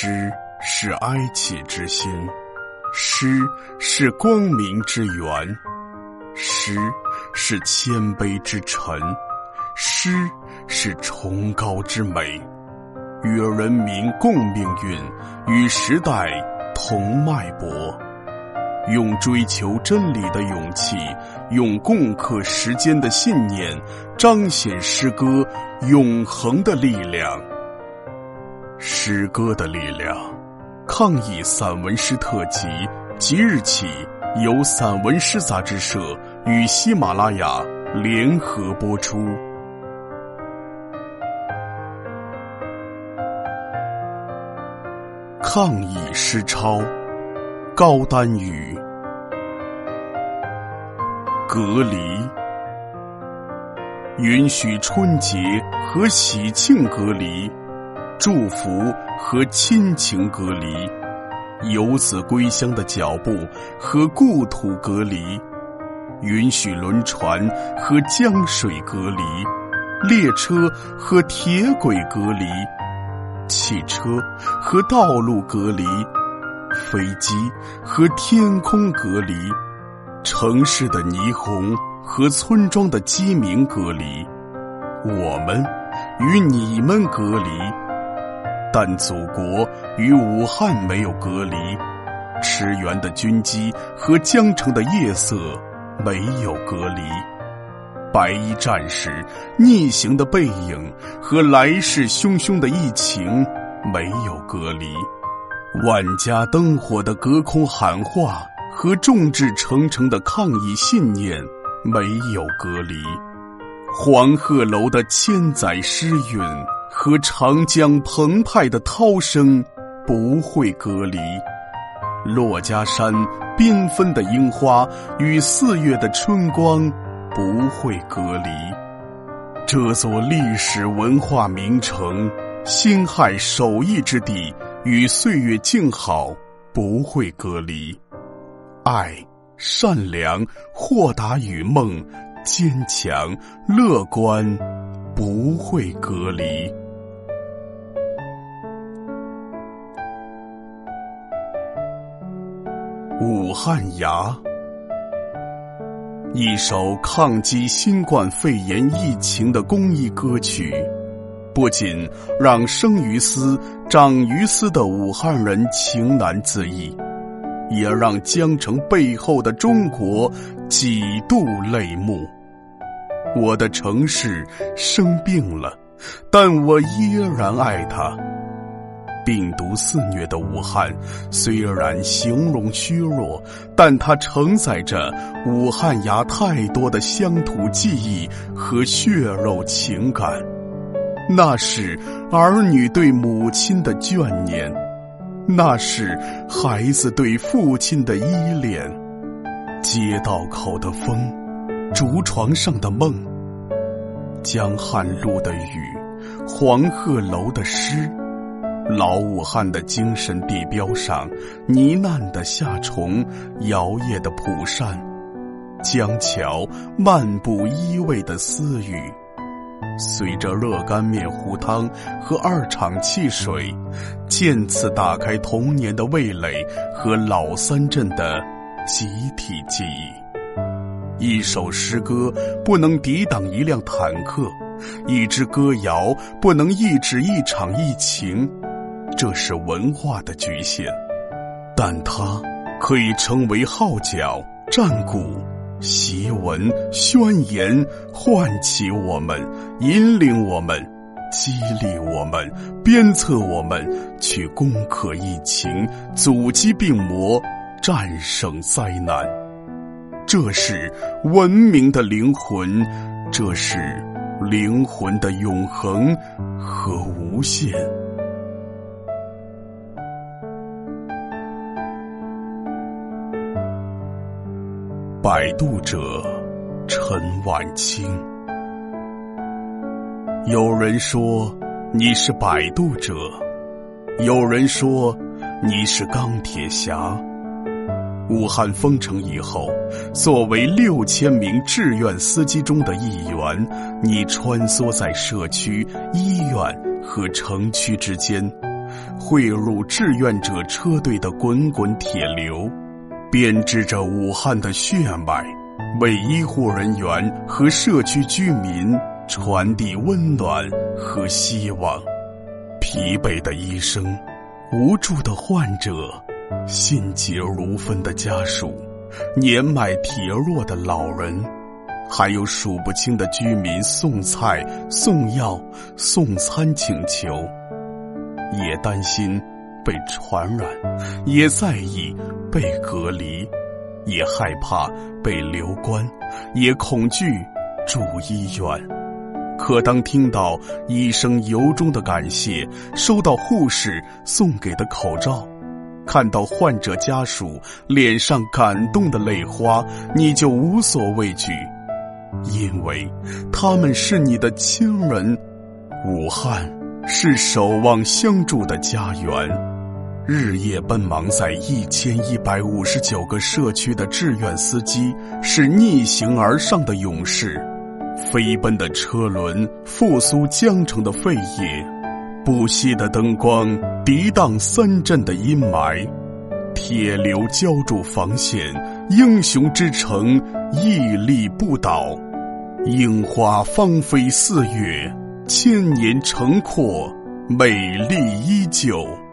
诗是哀戚之心，诗是光明之源，诗是谦卑之臣，诗是崇高之美，与人民共命运，与时代同脉搏，用追求真理的勇气，用共克时艰的信念，彰显诗歌永恒的力量。诗歌的力量，抗疫散文诗特辑即日起由散文诗杂志社与喜马拉雅联合播出。抗疫诗抄，高丹宇。隔离，允许春节和喜庆隔离。祝福和亲情隔离，游子归乡的脚步和故土隔离，允许轮船和江水隔离，列车和铁轨隔离，汽车和道路隔离，飞机和天空隔离，城市的霓虹和村庄的鸡鸣隔离，我们与你们隔离。但祖国与武汉没有隔离，驰援的军机和江城的夜色没有隔离，白衣战士逆行的背影和来势汹汹的疫情没有隔离，万家灯火的隔空喊话和众志成城的抗议信念没有隔离，黄鹤楼的千载诗韵。和长江澎湃的涛声不会隔离，珞珈山缤纷的樱花与四月的春光不会隔离。这座历史文化名城、辛亥首义之地与岁月静好不会隔离。爱、善良、豁达与梦、坚强、乐观。不会隔离。武汉伢，一首抗击新冠肺炎疫情的公益歌曲，不仅让生于斯、长于斯的武汉人情难自抑，也让江城背后的中国几度泪目。我的城市生病了，但我依然爱它。病毒肆虐的武汉虽然形容虚弱，但它承载着武汉伢太多的乡土记忆和血肉情感。那是儿女对母亲的眷念，那是孩子对父亲的依恋。街道口的风。竹床上的梦，江汉路的雨，黄鹤楼的诗，老武汉的精神地标上，呢喃的夏虫，摇曳的蒲扇，江桥漫步依偎的私语，随着热干面糊汤和二厂汽水，渐次打开童年的味蕾和老三镇的集体记忆。一首诗歌不能抵挡一辆坦克，一支歌谣不能抑制一场疫情，这是文化的局限，但它可以成为号角、战鼓、檄文、宣言，唤起我们，引领我们，激励我们，鞭策我们，去攻克疫情，阻击病魔，战胜灾难。这是文明的灵魂，这是灵魂的永恒和无限。摆渡者陈婉清，有人说你是摆渡者，有人说你是钢铁侠。武汉封城以后，作为六千名志愿司机中的一员，你穿梭在社区、医院和城区之间，汇入志愿者车队的滚滚铁流，编织着武汉的血脉，为医护人员和社区居民传递温暖和希望。疲惫的医生，无助的患者，心急如焚的家属，年迈体弱的老人。还有数不清的居民送菜、送药、送餐请求，也担心被传染，也在意被隔离，也害怕被留观，也恐惧住医院。可当听到医生由衷的感谢，收到护士送给的口罩，看到患者家属脸上感动的泪花，你就无所畏惧。因为他们是你的亲人，武汉是守望相助的家园，日夜奔忙在一千一百五十九个社区的志愿司机是逆行而上的勇士，飞奔的车轮复苏江城的肺叶，不息的灯光涤荡三镇的阴霾，铁流浇筑防线，英雄之城屹立不倒。樱花芳菲四月，千年城廓美丽依旧。